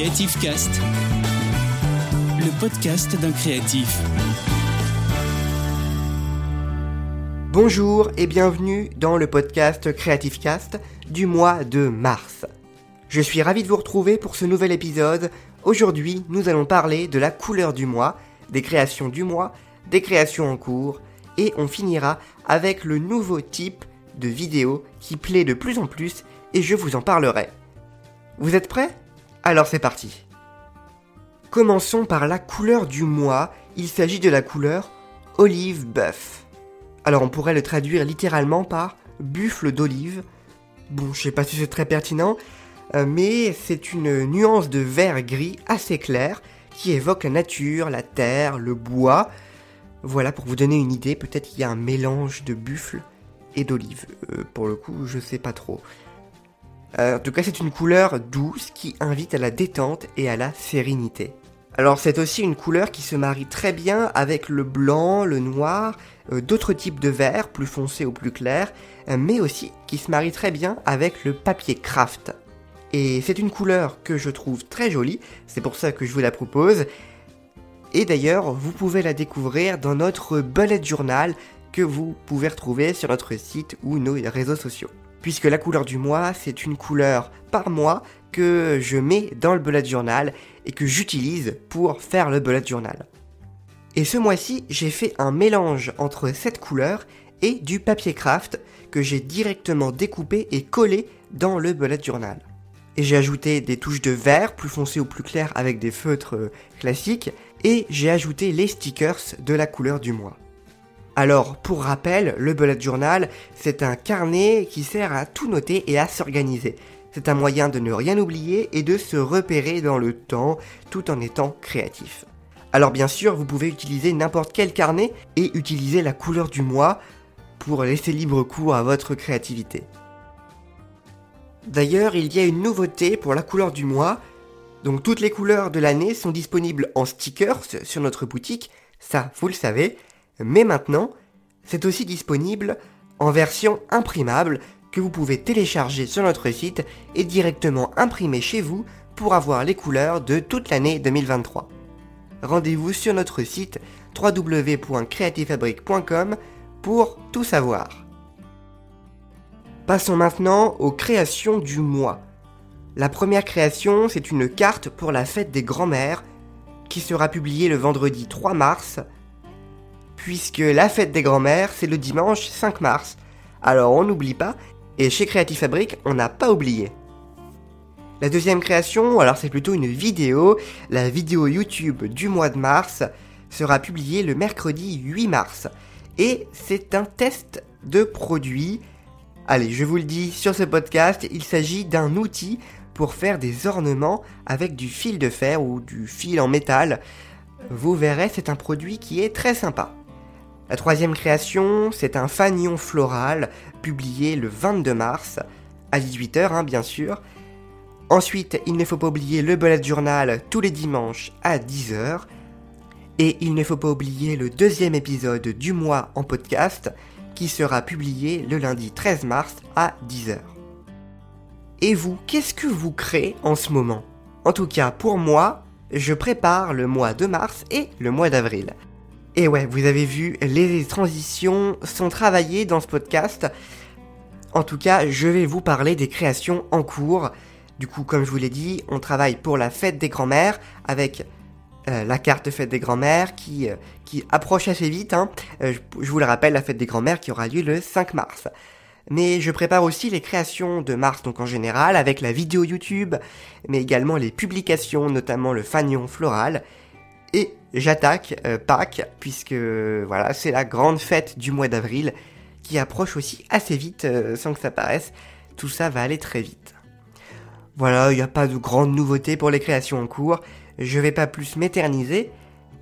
Creative Cast, le podcast d'un créatif. Bonjour et bienvenue dans le podcast Creative Cast du mois de mars. Je suis ravi de vous retrouver pour ce nouvel épisode. Aujourd'hui, nous allons parler de la couleur du mois, des créations du mois, des créations en cours, et on finira avec le nouveau type de vidéo qui plaît de plus en plus et je vous en parlerai. Vous êtes prêts? Alors c'est parti. Commençons par la couleur du mois. Il s'agit de la couleur olive buff. Alors on pourrait le traduire littéralement par buffle d'olive. Bon, je sais pas si c'est très pertinent, euh, mais c'est une nuance de vert gris assez claire qui évoque la nature, la terre, le bois. Voilà pour vous donner une idée, peut-être qu'il y a un mélange de buffle et d'olive. Euh, pour le coup, je sais pas trop. Euh, en tout cas, c'est une couleur douce qui invite à la détente et à la sérénité. Alors c'est aussi une couleur qui se marie très bien avec le blanc, le noir, d'autres types de verts, plus foncés ou plus clairs, mais aussi qui se marie très bien avec le papier craft. Et c'est une couleur que je trouve très jolie, c'est pour ça que je vous la propose. Et d'ailleurs, vous pouvez la découvrir dans notre bullet journal que vous pouvez retrouver sur notre site ou nos réseaux sociaux. Puisque la couleur du mois, c'est une couleur par mois que je mets dans le bullet journal et que j'utilise pour faire le bullet journal. Et ce mois-ci, j'ai fait un mélange entre cette couleur et du papier craft que j'ai directement découpé et collé dans le bullet journal et j'ai ajouté des touches de vert plus foncé ou plus clair avec des feutres euh, classiques et j'ai ajouté les stickers de la couleur du mois. Alors, pour rappel, le bullet journal, c'est un carnet qui sert à tout noter et à s'organiser. C'est un moyen de ne rien oublier et de se repérer dans le temps tout en étant créatif. Alors bien sûr, vous pouvez utiliser n'importe quel carnet et utiliser la couleur du mois pour laisser libre cours à votre créativité. D'ailleurs, il y a une nouveauté pour la couleur du mois. Donc toutes les couleurs de l'année sont disponibles en stickers sur notre boutique, ça vous le savez. Mais maintenant, c'est aussi disponible en version imprimable que vous pouvez télécharger sur notre site et directement imprimer chez vous pour avoir les couleurs de toute l'année 2023. Rendez-vous sur notre site www.creativefabric.com pour tout savoir. Passons maintenant aux créations du mois. La première création, c'est une carte pour la fête des grands-mères qui sera publiée le vendredi 3 mars, puisque la fête des grands-mères, c'est le dimanche 5 mars. Alors on n'oublie pas, et chez Creative Fabric, on n'a pas oublié. La deuxième création, alors c'est plutôt une vidéo, la vidéo YouTube du mois de mars sera publiée le mercredi 8 mars. Et c'est un test de produit Allez, je vous le dis, sur ce podcast, il s'agit d'un outil pour faire des ornements avec du fil de fer ou du fil en métal. Vous verrez, c'est un produit qui est très sympa. La troisième création, c'est un fanion floral publié le 22 mars, à 18h hein, bien sûr. Ensuite, il ne faut pas oublier le bullet journal tous les dimanches à 10h. Et il ne faut pas oublier le deuxième épisode du mois en podcast qui sera publié le lundi 13 mars à 10h. Et vous, qu'est-ce que vous créez en ce moment? En tout cas, pour moi, je prépare le mois de mars et le mois d'avril. Et ouais, vous avez vu, les transitions sont travaillées dans ce podcast. En tout cas, je vais vous parler des créations en cours. Du coup, comme je vous l'ai dit, on travaille pour la fête des grands-mères avec euh, la carte fête des grands-mères qui, euh, approche assez vite. Hein. Euh, je, vous le rappelle, la fête des grands-mères qui aura lieu le 5 mars. Mais je prépare aussi les créations de mars, donc en général, avec la vidéo YouTube, mais également les publications, notamment le fanion floral. Et j'attaque Pâques, puisque voilà, c'est la grande fête du mois d'avril, qui approche aussi assez vite, sans que ça paraisse. Tout ça va aller très vite. Voilà, il n'y a pas de grandes nouveautés pour les créations en cours je vais pas plus m'éterniser,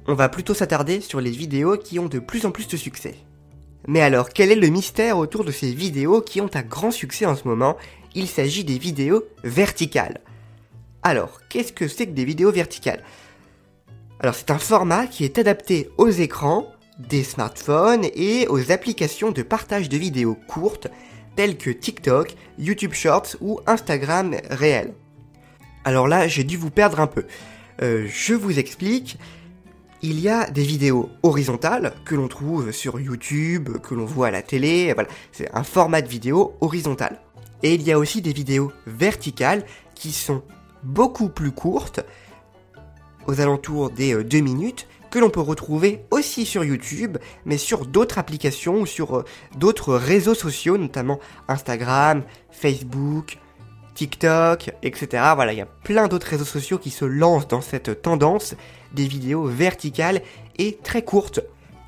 on va plutôt s'attarder sur les vidéos qui ont de plus en plus de succès. Mais alors, quel est le mystère autour de ces vidéos qui ont un grand succès en ce moment? Il s'agit des vidéos verticales. Alors, qu'est-ce que c'est que des vidéos verticales? Alors, c'est un format qui est adapté aux écrans, des smartphones et aux applications de partage de vidéos courtes telles que TikTok, YouTube Shorts ou Instagram Réel. Alors là, j'ai dû vous perdre un peu. Euh, je vous explique. Il y a des vidéos horizontales que l'on trouve sur YouTube, que l'on voit à la télé, voilà, c'est un format de vidéo horizontal. Et il y a aussi des vidéos verticales qui sont beaucoup plus courtes, aux alentours des 2 minutes, que l'on peut retrouver aussi sur YouTube, mais sur d'autres applications ou sur euh, d'autres réseaux sociaux, notamment Instagram, Facebook, TikTok, etc. Voilà, il y a plein d'autres réseaux sociaux qui se lancent dans cette tendance des vidéos verticales et très courtes.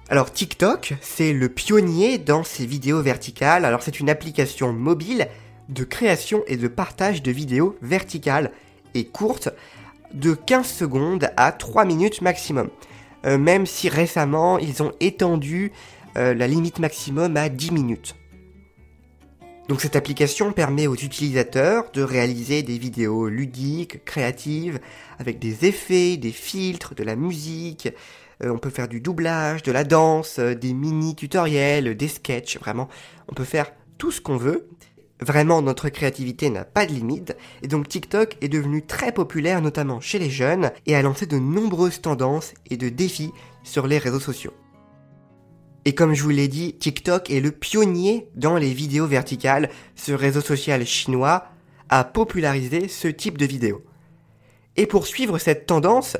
Alors TikTok, c'est le pionnier dans ces vidéos verticales. Alors c'est une application mobile de création et de partage de vidéos verticales et courtes de 15 secondes à 3 minutes maximum. Euh, même si récemment ils ont étendu euh, la limite maximum à 10 minutes. Donc cette application permet aux utilisateurs de réaliser des vidéos ludiques, créatives, avec des effets, des filtres, de la musique. Euh, on peut faire du doublage, de la danse, des mini tutoriels, des sketchs, vraiment. On peut faire tout ce qu'on veut. Vraiment, notre créativité n'a pas de limite, et donc TikTok est devenu très populaire notamment chez les jeunes, et a lancé de nombreuses tendances et de défis sur les réseaux sociaux. Et comme je vous l'ai dit, TikTok est le pionnier dans les vidéos verticales, ce réseau social chinois a popularisé ce type de vidéos. Et pour suivre cette tendance,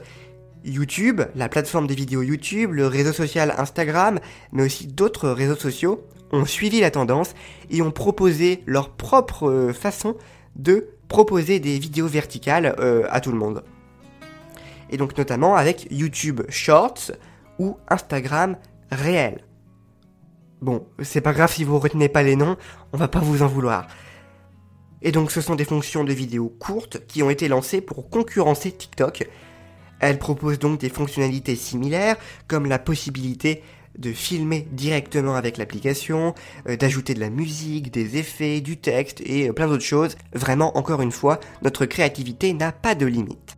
YouTube, la plateforme des vidéos YouTube, le réseau social Instagram, mais aussi d'autres réseaux sociaux, ont suivi la tendance et ont proposé leur propre euh, façon de proposer des vidéos verticales euh, à tout le monde. Et donc notamment avec YouTube Shorts ou Instagram réel. Bon, c'est pas grave si vous retenez pas les noms, on va pas vous en vouloir. Et donc ce sont des fonctions de vidéos courtes qui ont été lancées pour concurrencer TikTok. Elles proposent donc des fonctionnalités similaires comme la possibilité de filmer directement avec l'application, euh, d'ajouter de la musique, des effets, du texte et euh, plein d'autres choses. Vraiment, encore une fois, notre créativité n'a pas de limite.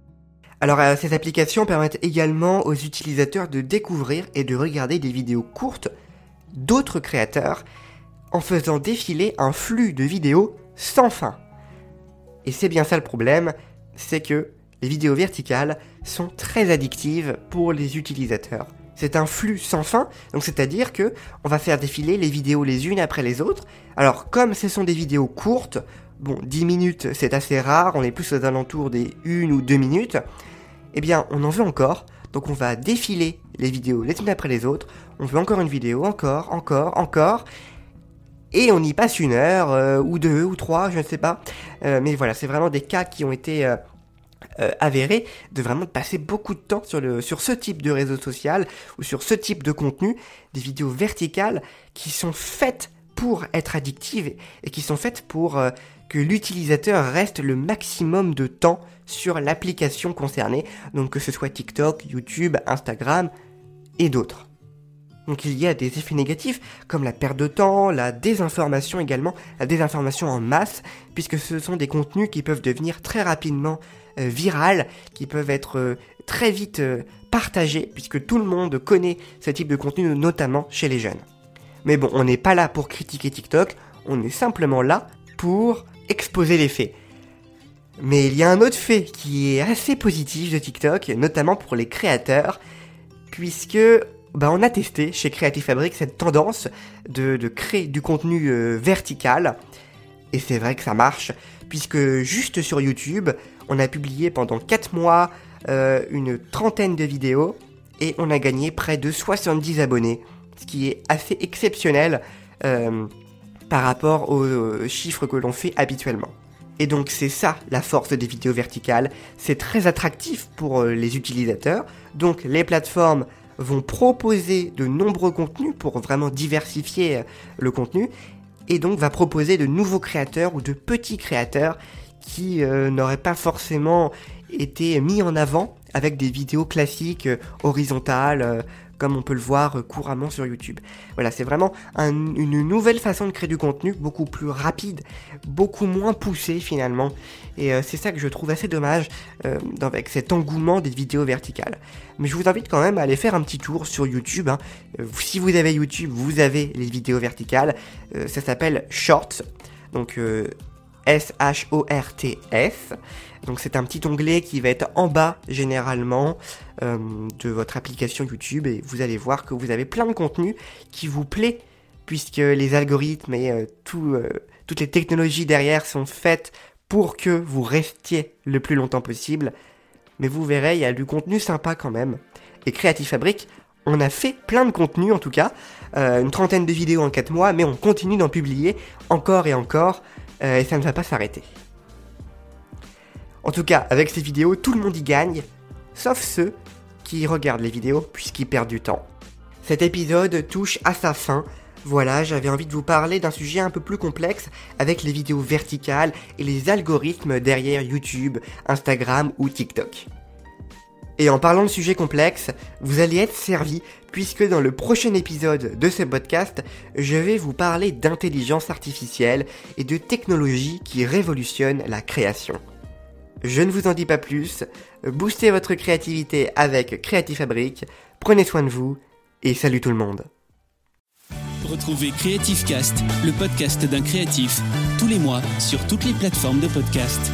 Alors euh, ces applications permettent également aux utilisateurs de découvrir et de regarder des vidéos courtes d'autres créateurs en faisant défiler un flux de vidéos sans fin. Et c'est bien ça le problème, c'est que les vidéos verticales sont très addictives pour les utilisateurs. C'est un flux sans fin, donc c'est-à-dire que on va faire défiler les vidéos les unes après les autres. Alors comme ce sont des vidéos courtes, bon 10 minutes c'est assez rare, on est plus aux alentours des 1 ou 2 minutes, eh bien on en veut encore, donc on va défiler les vidéos les unes après les autres, on veut encore une vidéo, encore, encore, encore, et on y passe une heure, euh, ou deux, ou trois, je ne sais pas. Euh, mais voilà, c'est vraiment des cas qui ont été euh, avéré de vraiment passer beaucoup de temps sur, le, sur ce type de réseau social ou sur ce type de contenu, des vidéos verticales qui sont faites pour être addictives et qui sont faites pour euh, que l'utilisateur reste le maximum de temps sur l'application concernée, donc que ce soit TikTok, YouTube, Instagram et d'autres. Donc il y a des effets négatifs comme la perte de temps, la désinformation également, la désinformation en masse, puisque ce sont des contenus qui peuvent devenir très rapidement euh, virales, qui peuvent être euh, très vite euh, partagés, puisque tout le monde connaît ce type de contenu, notamment chez les jeunes. Mais bon, on n'est pas là pour critiquer TikTok, on est simplement là pour exposer les faits. Mais il y a un autre fait qui est assez positif de TikTok, notamment pour les créateurs, puisque bah, on a testé chez Creative Fabric cette tendance de, créer du contenu euh, vertical. Et c'est vrai que ça marche, puisque juste sur YouTube, on a publié pendant 4 mois euh, une trentaine de vidéos et on a gagné près de 70 abonnés, ce qui est assez exceptionnel euh, par rapport aux chiffres que l'on fait habituellement. Et donc c'est ça la force des vidéos verticales, c'est très attractif pour les utilisateurs, donc les plateformes vont proposer de nombreux contenus pour vraiment diversifier euh, le contenu et donc va proposer de nouveaux créateurs ou de petits créateurs qui euh, n'auraient pas forcément été mis en avant avec des vidéos classiques euh, horizontales comme on peut le voir couramment sur YouTube. Voilà, c'est vraiment une nouvelle façon de créer du contenu, beaucoup plus rapide, beaucoup moins poussé finalement. Et euh, c'est ça que je trouve assez dommage euh, avec cet engouement des vidéos verticales. Mais je vous invite quand même à aller faire un petit tour sur YouTube. Hein. Euh, si vous avez YouTube, vous avez les vidéos verticales. ça s'appelle Shorts. Donc S-H-O-R-T-S. Donc c'est un petit onglet qui va être en bas généralement euh, de votre application YouTube et vous allez voir que vous avez plein de contenu qui vous plaît puisque les algorithmes et euh, euh, toutes les technologies derrière sont faites pour que vous restiez le plus longtemps possible. Mais vous verrez, il y a du contenu sympa quand même. Et Creative Fabric, on a fait plein de contenu en tout cas, une trentaine de vidéos en 4 mois, mais on continue d'en publier encore et encore, et ça ne va pas s'arrêter. En tout cas, avec ces vidéos, tout le monde y gagne, sauf ceux qui regardent les vidéos puisqu'ils perdent du temps. Cet épisode touche à sa fin. Voilà, j'avais envie de vous parler d'un sujet un peu plus complexe avec les vidéos verticales et les algorithmes derrière YouTube, Instagram ou TikTok. Et en parlant de sujets complexes, vous allez être servi puisque dans le prochain épisode de ce podcast, je vais vous parler d'intelligence artificielle et de technologies qui révolutionnent la création. Je ne vous en dis pas plus. Boostez votre créativité avec Creative Fabric. Prenez soin de vous et salut tout le monde. Retrouvez Creative Cast, le podcast d'un créatif, tous les mois sur toutes les plateformes de podcast.